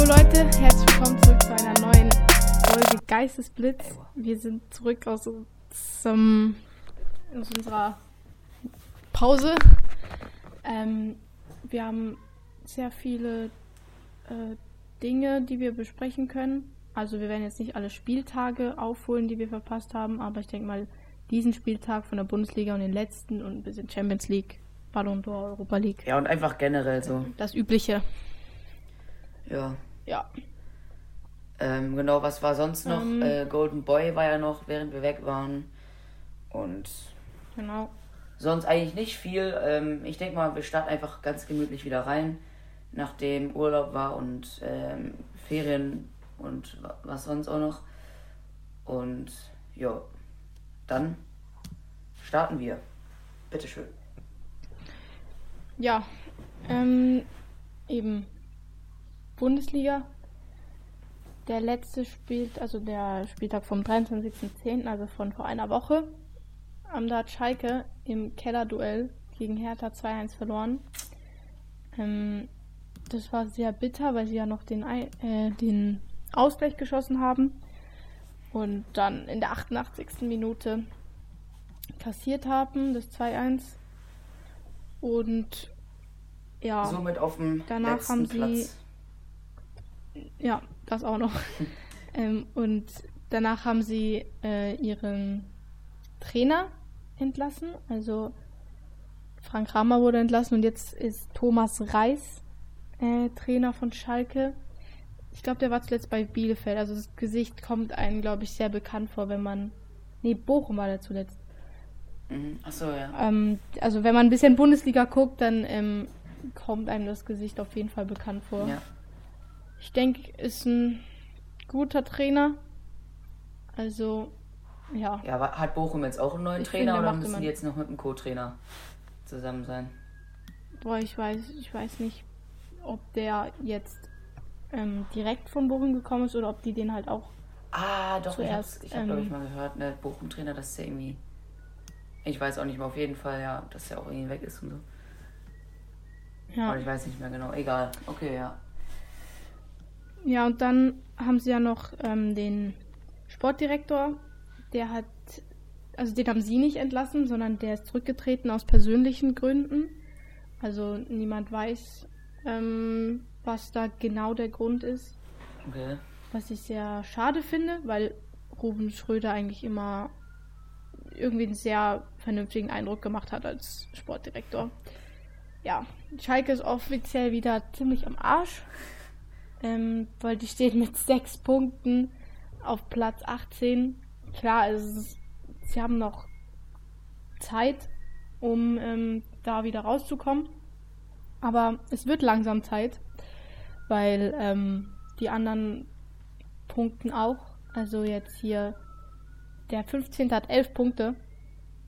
Jo Leute, herzlich willkommen zurück zu einer neuen Folge Geistesblitz. Wir sind zurück aus, zum, aus unserer Pause. Ähm, wir haben sehr viele äh, Dinge, die wir besprechen können. Also wir werden jetzt nicht alle Spieltage aufholen, die wir verpasst haben, aber ich denke mal, diesen Spieltag von der Bundesliga und den letzten und ein bisschen Champions League, Ballon d'Or, Europa League. Ja, und einfach generell so. Das Übliche. Ja. Ja. Ähm, genau, was war sonst noch? Ähm. Äh, Golden Boy war ja noch, während wir weg waren. Und Genau. sonst eigentlich nicht viel. Ähm, ich denke mal, wir starten einfach ganz gemütlich wieder rein, nachdem Urlaub war und ähm, Ferien und wa- was sonst auch noch. Und ja, dann starten wir. Bitteschön. Ja, ähm, eben Bundesliga. Der letzte spielt, also der Spieltag vom 23.10., also von vor einer Woche. Ähm, da hat Schalke im Kellerduell gegen Hertha 2-1 verloren. Ähm, das war sehr bitter, weil sie ja noch den, äh, den Ausgleich geschossen haben. Und dann in der 88. Minute kassiert haben, das 2-1. Und ja. Somit auf dem Danach haben sie- Platz. Ja, das auch noch. ähm, und danach haben sie äh, ihren Trainer entlassen. Also Frank Kramer wurde entlassen und jetzt ist Thomas Reis äh, Trainer von Schalke. Ich glaube, der war zuletzt bei Bielefeld. Also das Gesicht kommt einem, glaube ich, sehr bekannt vor, wenn man. Nee, Bochum war der zuletzt. Mhm. Achso, ja. Ähm, also wenn man ein bisschen Bundesliga guckt, dann ähm, kommt einem das Gesicht auf jeden Fall bekannt vor. ja. Ich denke, ist ein guter Trainer. Also, ja. Ja, aber hat Bochum jetzt auch einen neuen Ich Trainer finde, oder müssen immer- die jetzt noch mit dem Co-Trainer zusammen sein? Boah, ich weiß, ich weiß nicht, ob der jetzt ähm, direkt von Bochum gekommen ist oder ob die den halt auch. Ah, doch, Zuerst, ich habe, ich hab, glaube ich, ähm, mal gehört, ne, Bochum-Trainer, dass der irgendwie. Ich weiß auch nicht mehr, auf jeden Fall, ja, dass der auch irgendwie weg ist und so. Ja. Aber ich weiß nicht mehr genau. Egal. Okay, ja. Ja, und dann haben sie ja noch ähm, den Sportdirektor, der hat, also den haben sie nicht entlassen, sondern der ist zurückgetreten aus persönlichen Gründen. Also niemand weiß, ähm, was da genau der Grund ist. Okay. Was ich sehr schade finde, weil Ruben Schröder eigentlich immer irgendwie einen sehr vernünftigen Eindruck gemacht hat als Sportdirektor. Ja, Schalke ist offiziell wieder ziemlich am Arsch, ähm, weil die stehen mit sechs Punkten auf Platz 18. Klar, ist, sie haben noch Zeit, um ähm, da wieder rauszukommen. Aber es wird langsam Zeit, weil ähm, die anderen punkten auch. Also jetzt hier der 15. hat 11 Punkte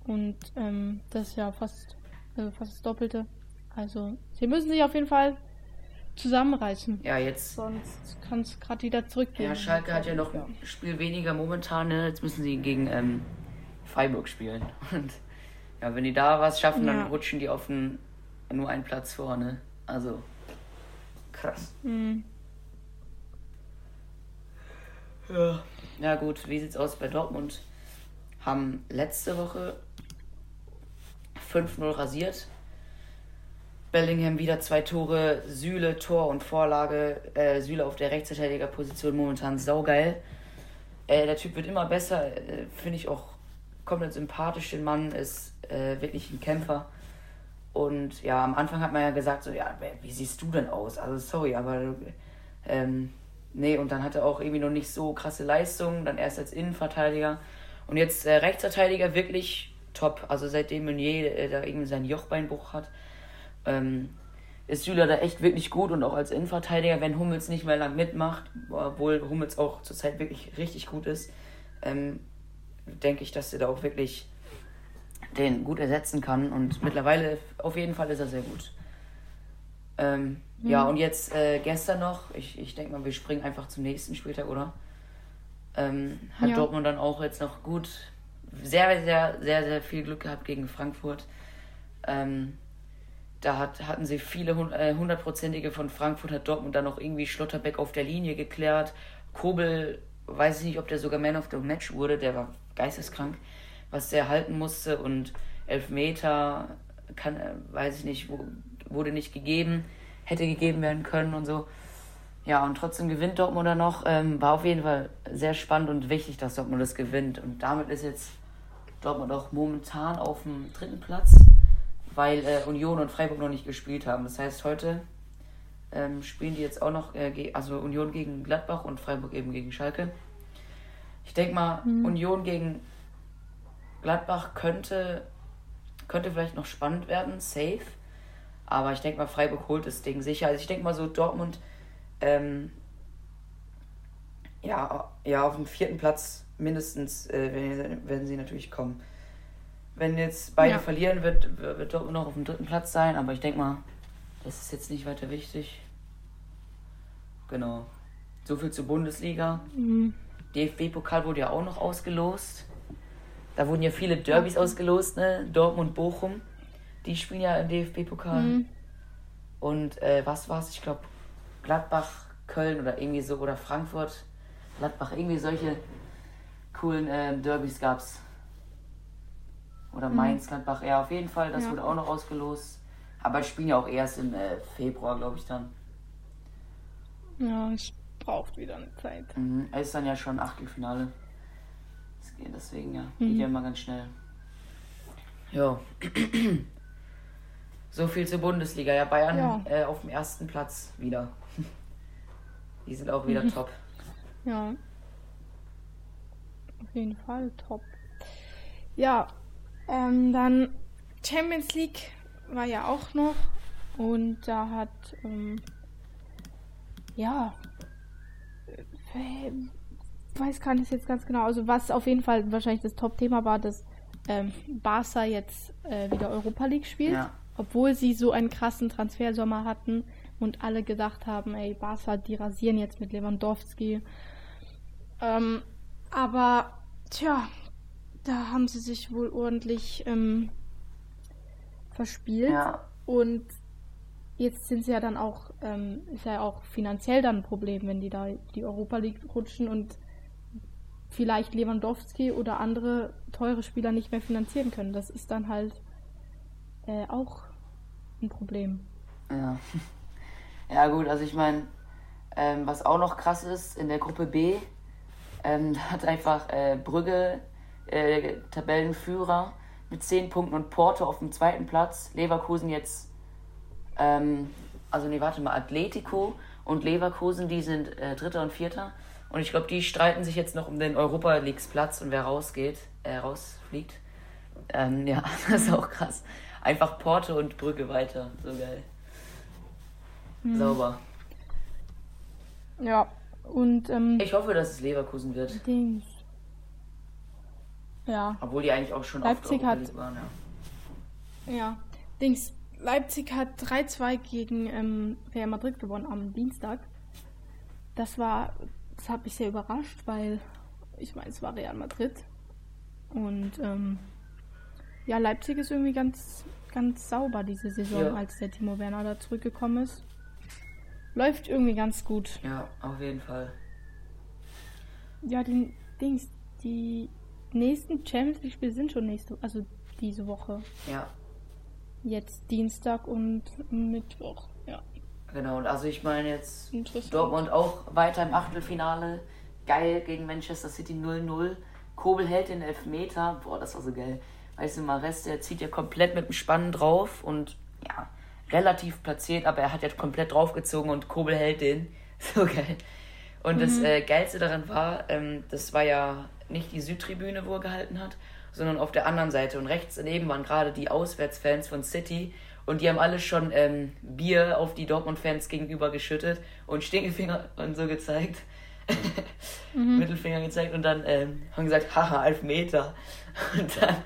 und ähm, das ist ja fast, also fast das Doppelte. Also sie müssen sich auf jeden Fall zusammenreißen. Ja, jetzt. Sonst kann es gerade wieder zurückgehen. Ja, Schalke hat ja noch ein Spiel weniger momentan, ne? Jetzt müssen sie gegen ähm, Freiburg spielen. Und ja, wenn die da was schaffen, Ja. dann rutschen die auf einen, nur einen Platz vorne. Also, krass. Mhm. Ja. Ja gut, wie sieht's aus bei Dortmund? Haben letzte Woche 5-0 rasiert. Bellingham wieder zwei Tore, Süle Tor und Vorlage. Äh, Süle auf der Rechtsverteidigerposition momentan saugeil. Äh, der Typ wird immer besser, äh, finde ich auch komplett sympathisch. Den Mann ist äh, wirklich ein Kämpfer. Und ja, am Anfang hat man ja gesagt, so, ja, wie siehst du denn aus? Also sorry, aber ähm, nee, und dann hat er auch irgendwie noch nicht so krasse Leistungen, dann erst als Innenverteidiger. Und jetzt äh, Rechtsverteidiger wirklich top. Also seitdem Meunier äh, da irgendwie seinen Jochbeinbruch hat, ähm, ist Süle da echt wirklich gut und auch als Innenverteidiger, wenn Hummels nicht mehr lang mitmacht, obwohl Hummels auch zurzeit wirklich richtig gut ist, ähm, denke ich, dass er da auch wirklich den gut ersetzen kann und mittlerweile auf jeden Fall ist er sehr gut. Ähm, Ja, und jetzt äh, gestern noch, ich, ich denke mal, wir springen einfach zum nächsten Spieltag, oder? Ähm, hat Ja. Dortmund dann auch jetzt noch gut, sehr, sehr, sehr, sehr viel Glück gehabt gegen Frankfurt. Ähm, Da hat, hatten sie viele äh, hundertprozentige von Frankfurt, hat Dortmund dann noch irgendwie Schlotterbeck auf der Linie geklärt. Kobel, weiß ich nicht, ob der sogar Man of the Match wurde, der war geisteskrank, was der halten musste und Elfmeter, kann, äh, weiß ich nicht, wurde nicht gegeben, hätte gegeben werden können und so. Ja, und trotzdem gewinnt Dortmund dann noch. Ähm, war auf jeden Fall sehr spannend und wichtig, dass Dortmund das gewinnt. Und damit ist jetzt Dortmund auch momentan auf dem dritten Platz weil äh, Union und Freiburg noch nicht gespielt haben. Das heißt, heute ähm, spielen die jetzt auch noch, äh, also Union gegen Gladbach und Freiburg eben gegen Schalke. Ich denke mal, mhm. Union gegen Gladbach könnte, könnte vielleicht noch spannend werden, safe. Aber ich denke mal, Freiburg holt das Ding sicher. Also ich denke mal so, Dortmund, ähm, ja, ja, auf dem vierten Platz mindestens äh, werden sie natürlich kommen. Wenn jetzt beide ja. verlieren, wird, wird Dortmund noch auf dem dritten Platz sein, aber ich denke mal, das ist jetzt nicht weiter wichtig. Genau. So viel zur Bundesliga. Mhm. DFB-Pokal wurde ja auch noch ausgelost. Da wurden ja viele Derbys ja. ausgelost, ne? Dortmund, Bochum. Die spielen ja im DFB-Pokal. Mhm. Und äh, was war's? Ich glaube, Gladbach, Köln oder irgendwie so, oder Frankfurt, Gladbach, irgendwie solche coolen äh, Derbys gab's. Oder mhm. Mainz, Gladbach, ja, auf jeden Fall. Das ja. wurde auch noch ausgelost. Aber ich spiele ja auch erst im äh, Februar, glaube ich, dann. Ja, es braucht wieder eine Zeit. Mhm. Es ist dann ja schon Achtelfinale. Das geht deswegen, ja. Geht mhm. ja immer ganz schnell. Ja. so viel zur Bundesliga. Ja, Bayern ja. Äh, auf dem ersten Platz wieder. Die sind auch wieder top. Ja. Auf jeden Fall top. Ja, ähm, dann Champions League war ja auch noch und da hat ähm, ja äh, weiß gar nicht jetzt ganz genau. Also was auf jeden Fall wahrscheinlich das Top-Thema war, dass ähm, Barca jetzt äh, wieder Europa League spielt, ja. obwohl sie so einen krassen Transfersommer hatten und alle gedacht haben, ey Barca, die rasieren jetzt mit Lewandowski. Ähm, aber tja, da haben sie sich wohl ordentlich ähm, verspielt. Ja. Und jetzt sind sie ja dann auch, ähm, ist ja auch finanziell dann ein Problem, wenn die da die Europa League rutschen und vielleicht Lewandowski oder andere teure Spieler nicht mehr finanzieren können. Das ist dann halt äh, auch ein Problem. Ja. Ja gut, also ich meine, ähm, was auch noch krass ist, in der Gruppe B ähm, hat einfach äh, Brügge äh, Tabellenführer mit 10 Punkten und Porto auf dem zweiten Platz. Leverkusen jetzt, ähm, also nee, warte mal, Atletico und Leverkusen, die sind äh, Dritter und Vierter. Und ich glaube, die streiten sich jetzt noch um den Europa Leagues Platz und wer rausgeht, äh, rausfliegt. Ähm, ja, das ist auch krass. Einfach Porto und Brücke weiter. So geil. Hm. Sauber. Ja, und. Ähm, ich hoffe, dass es Leverkusen wird. Dings. Ja. Obwohl die eigentlich auch schon Leipzig hat, waren, ja. Ja. Dings, Leipzig hat 3-2 gegen ähm, Real Madrid gewonnen am Dienstag. Das war, das hat mich sehr überrascht, weil ich meine, es war Real Madrid. Und ähm, ja, Leipzig ist irgendwie ganz, ganz sauber diese Saison, ja. als der Timo Werner da zurückgekommen ist. Läuft irgendwie ganz gut. Ja, auf jeden Fall. Ja, den Dings, die nächsten Champions League Spiele sind schon nächste, also diese Woche. Ja. Jetzt Dienstag und Mittwoch, ja. Genau, und also ich meine jetzt Dortmund auch weiter im Achtelfinale. Geil gegen Manchester City 0-0. Kobel hält den Elfmeter. Boah, das war so geil. Weißt du, Mares, der zieht ja komplett mit dem Spannen drauf und ja, relativ platziert, aber er hat ja komplett draufgezogen und Kobel hält den. So geil. Und mhm. das äh, Geilste daran war, ähm, das war ja nicht die Südtribüne, wo er gehalten hat, sondern auf der anderen Seite. Und rechts daneben waren gerade die Auswärtsfans von City. Und die haben alle schon ähm, Bier auf die Dortmund-Fans gegenüber geschüttet und Stinkefinger und so gezeigt. mhm. Mittelfinger gezeigt und dann ähm, haben gesagt, haha, Elfmeter. Und dann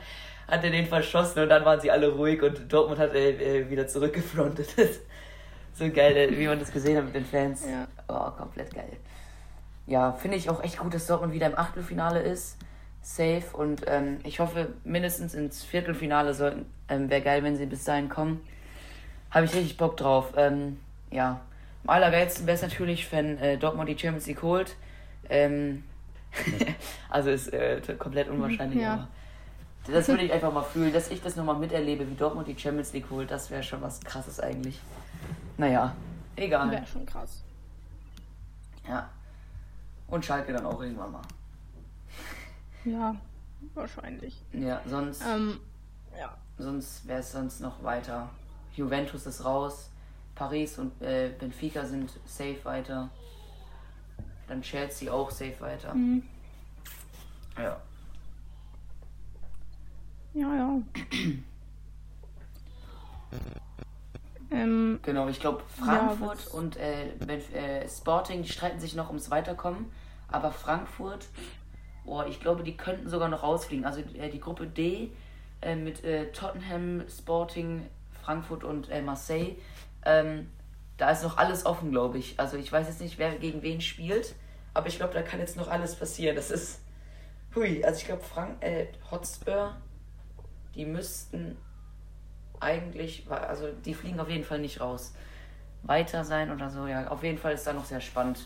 hat er den verschossen und dann waren sie alle ruhig und Dortmund hat äh, wieder zurückgefrontet. so geil, äh, wie man das gesehen hat mit den Fans. Ja. Oh, komplett geil ja, finde ich auch echt gut, dass Dortmund wieder im Achtelfinale ist. Safe. Und ähm, ich hoffe, mindestens ins Viertelfinale sollten. Ähm, Wäre geil, wenn sie bis dahin kommen. habe ich richtig Bock drauf. Ähm, ja, am allergeilsten wäre es natürlich, wenn äh, Dortmund die Champions League holt. Ähm, also ist äh, komplett unwahrscheinlich, ja. aber das würde ich einfach mal fühlen, dass ich das nochmal miterlebe, wie Dortmund die Champions League holt. Das wäre schon was krasses eigentlich. Naja, egal. Wäre schon krass. Ja. Und Schalke dann auch irgendwann mal. Ja, wahrscheinlich. Ja, sonst. Ähm, ja. Sonst wäre es sonst noch weiter. Juventus ist raus. Paris und äh, Benfica sind safe weiter. Dann Chelsea auch safe weiter. Mhm. Ja. Ja, ja. ähm, genau, ich glaube Frankfurt ja, und äh, äh, Sporting, die streiten sich noch ums Weiterkommen. Aber Frankfurt, oh, ich glaube, die könnten sogar noch rausfliegen. Also äh, die Gruppe D äh, mit äh, Tottenham, Sporting, Frankfurt und äh, Marseille. Ähm, da ist noch alles offen, glaube ich. Also ich weiß jetzt nicht, wer gegen wen spielt, aber ich glaube, da kann jetzt noch alles passieren. Das ist. Hui, also ich glaube, Frank, äh, Hotspur die müssten eigentlich, also die fliegen auf jeden Fall nicht raus. Weiter sein oder so, ja, auf jeden Fall ist da noch sehr spannend.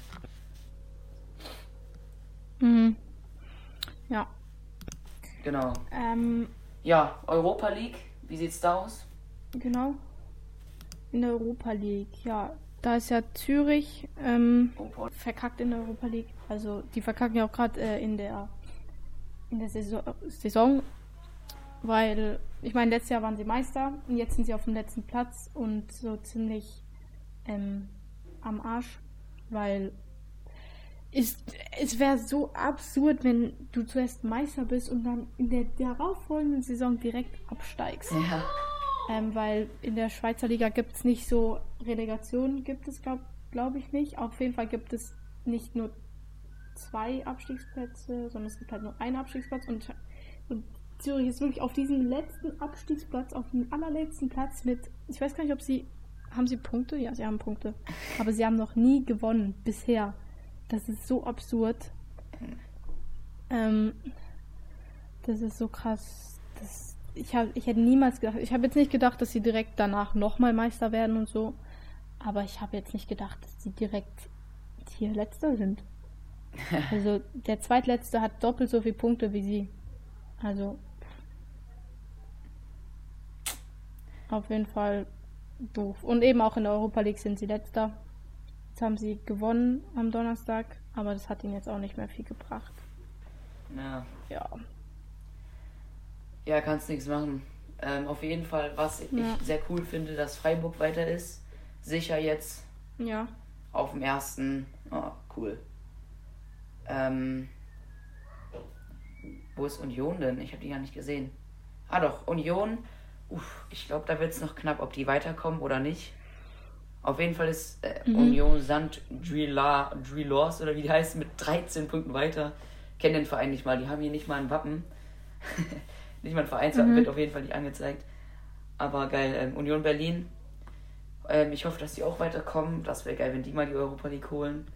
Mhm. Ja. Genau. Ähm, ja, Europa League, wie sieht's da aus? Genau. In der Europa League, ja. Da ist ja Zürich ähm, oh, verkackt in der Europa League. Also die verkacken ja auch gerade äh, in der in der Saison, Saison weil, ich meine, letztes Jahr waren sie Meister und jetzt sind sie auf dem letzten Platz und so ziemlich ähm, am Arsch, weil ist, es wäre so absurd, wenn du zuerst Meister bist und dann in der darauffolgenden Saison direkt absteigst. Ja. Ähm, weil in der Schweizer Liga gibt es nicht so Relegationen, gibt es, glaube glaub ich nicht. Auf jeden Fall gibt es nicht nur zwei Abstiegsplätze, sondern es gibt halt nur einen Abstiegsplatz und, und Zürich ist wirklich auf diesem letzten Abstiegsplatz, auf dem allerletzten Platz mit, ich weiß gar nicht, ob sie, haben sie Punkte? Ja, sie haben Punkte. Aber sie haben noch nie gewonnen, bisher. Das ist so absurd. Ähm, das ist so krass. Das, ich, hab, ich hätte niemals gedacht, ich habe jetzt nicht gedacht, dass sie direkt danach nochmal Meister werden und so. Aber ich habe jetzt nicht gedacht, dass sie direkt hier Letzter sind. Also der Zweitletzte hat doppelt so viele Punkte wie sie. Also Auf jeden Fall doof. Und eben auch in der Europa League sind sie letzter. Jetzt haben sie gewonnen am Donnerstag, aber das hat ihnen jetzt auch nicht mehr viel gebracht. Ja. Ja. Ja, kannst nichts machen. Ähm, auf jeden Fall, was ich ja. sehr cool finde, dass Freiburg weiter ist. Sicher jetzt. Ja. Auf dem ersten. Oh, cool. Ähm, wo ist Union denn? Ich habe die gar nicht gesehen. Ah doch, Union Uff, ich glaube, da wird es noch knapp, ob die weiterkommen oder nicht. Auf jeden Fall ist äh, mhm. Union Sand Drillors oder wie die heißt mit 13 Punkten weiter. Kennen den Verein nicht mal, die haben hier nicht mal ein Wappen. nicht mal ein Vereinswappen mhm. wird auf jeden Fall nicht angezeigt. Aber geil, ähm, Union Berlin. Ähm, ich hoffe, dass die auch weiterkommen. Das wäre geil, wenn die mal die Europa League holen.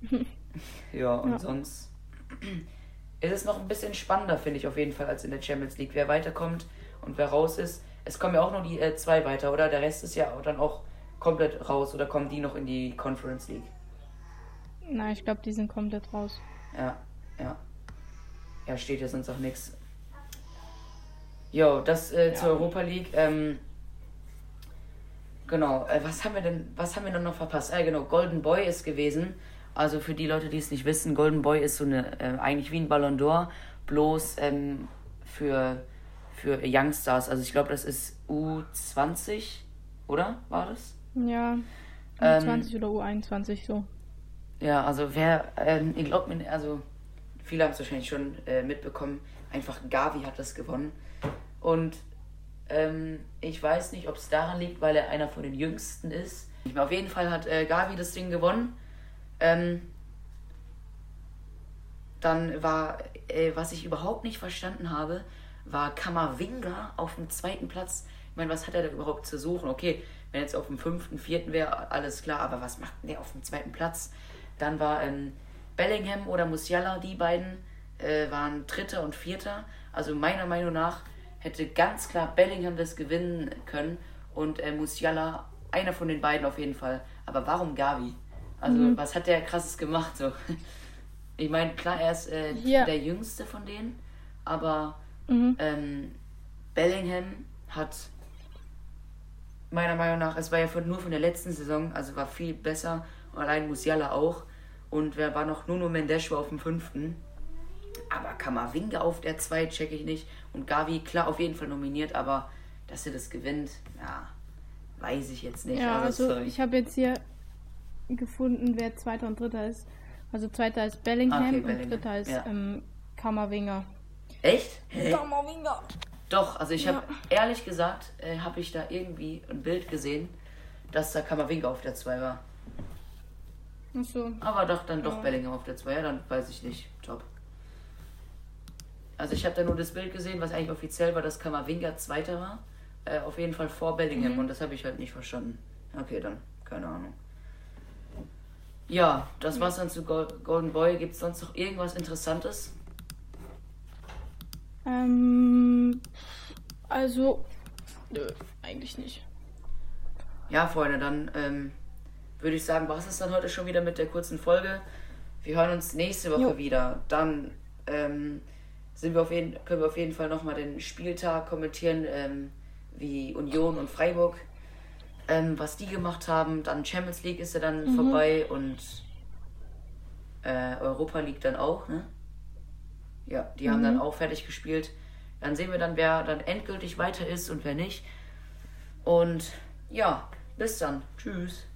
ja, und ja. sonst ist es noch ein bisschen spannender, finde ich auf jeden Fall, als in der Champions League. Wer weiterkommt, und wer raus ist, es kommen ja auch nur die äh, zwei weiter, oder? Der Rest ist ja dann auch komplett raus oder kommen die noch in die Conference League? Nein, ich glaube, die sind komplett raus. Ja, ja. Ja, steht ja sonst auch nichts. Jo, das äh, ja. zur Europa League. Ähm, genau, äh, was haben wir denn, was haben wir denn noch verpasst? Äh, genau, Golden Boy ist gewesen. Also für die Leute, die es nicht wissen, Golden Boy ist so eine, äh, eigentlich wie ein Ballon d'Or, bloß ähm, für für Youngstars. Also ich glaube, das ist U20, oder? War das? Ja, U20 ähm, oder U21 so. Ja, also wer, ähm, ich glaube, also viele haben es wahrscheinlich schon äh, mitbekommen, einfach Gavi hat das gewonnen. Und ähm, ich weiß nicht, ob es daran liegt, weil er einer von den Jüngsten ist. Auf jeden Fall hat äh, Gavi das Ding gewonnen. Ähm, dann war, äh, was ich überhaupt nicht verstanden habe, war Kamavinga auf dem zweiten Platz. Ich meine, was hat er da überhaupt zu suchen? Okay, wenn jetzt auf dem fünften, vierten wäre, alles klar, aber was macht der auf dem zweiten Platz? Dann war ähm, Bellingham oder Musiala, die beiden äh, waren Dritter und Vierter. Also meiner Meinung nach hätte ganz klar Bellingham das gewinnen können und äh, Musiala, einer von den beiden auf jeden Fall. Aber warum Gavi? Also, mhm. was hat der krasses gemacht? So? Ich meine, klar, er ist äh, ja. der jüngste von denen, aber mhm. ähm, Bellingham hat meiner Meinung nach, es war ja von, nur von der letzten Saison, also war viel besser. Und allein Musiala auch. Und wer war noch? Nuno Mendes war auf dem fünften. Aber Kamavinga auf der 2 checke ich nicht. Und Gavi, klar, auf jeden Fall nominiert, aber dass er das gewinnt, ja, weiß ich jetzt nicht. Ja, also, also ich habe jetzt hier gefunden, wer Zweiter und Dritter ist. Also Zweiter ist Bellingham okay, und Bellingham. Dritter ist ja. ähm, Kammerwinger. Echt? Kammerwinger. Doch, also ich ja. habe ehrlich gesagt, äh, habe ich da irgendwie ein Bild gesehen, dass da Kammerwinger auf der 2 war. Ach so. Aber doch, dann doch ja. Bellingham auf der 2, ja, dann weiß ich nicht. Top. Also ich habe da nur das Bild gesehen, was eigentlich offiziell war, dass Kammerwinger Zweiter war. Äh, auf jeden Fall vor Bellingham mhm. und das habe ich halt nicht verstanden. Okay, dann, keine Ahnung. Ja, das war's dann zu Golden Boy. Gibt es sonst noch irgendwas Interessantes? Ähm, also, nö, eigentlich nicht. Ja, Freunde, dann ähm, würde ich sagen, was ist dann heute schon wieder mit der kurzen Folge? Wir hören uns nächste Woche jo. wieder. Dann ähm, sind wir auf jeden, können wir auf jeden Fall nochmal den Spieltag kommentieren, ähm, wie Union und Freiburg ähm, was die gemacht haben. Dann Champions League ist ja dann mhm. vorbei und äh, Europa League dann auch, ne? Ja, die mhm. haben dann mhm. auch fertig gespielt. Dann sehen wir dann, wer dann endgültig weiter ist und wer nicht. Und ja, bis dann. Tschüss.